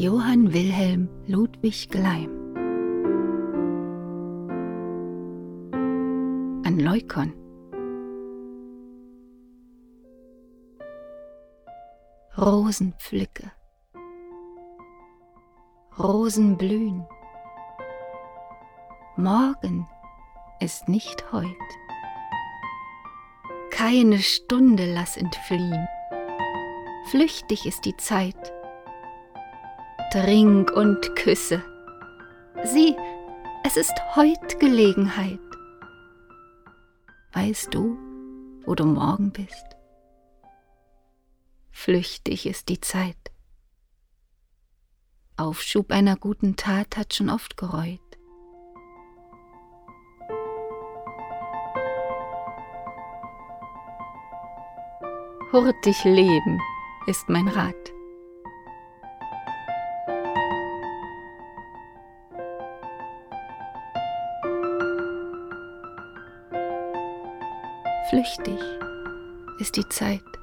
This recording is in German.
Johann Wilhelm Ludwig Gleim An Leukon Rosen pflücke, Rosen blühen. Morgen ist nicht heut. Keine Stunde lass entfliehen. Flüchtig ist die Zeit. Trink und küsse. Sieh, es ist heut Gelegenheit. Weißt du, wo du morgen bist? Flüchtig ist die Zeit. Aufschub einer guten Tat hat schon oft gereut. Hurtig leben ist mein Rat. Flüchtig ist die Zeit.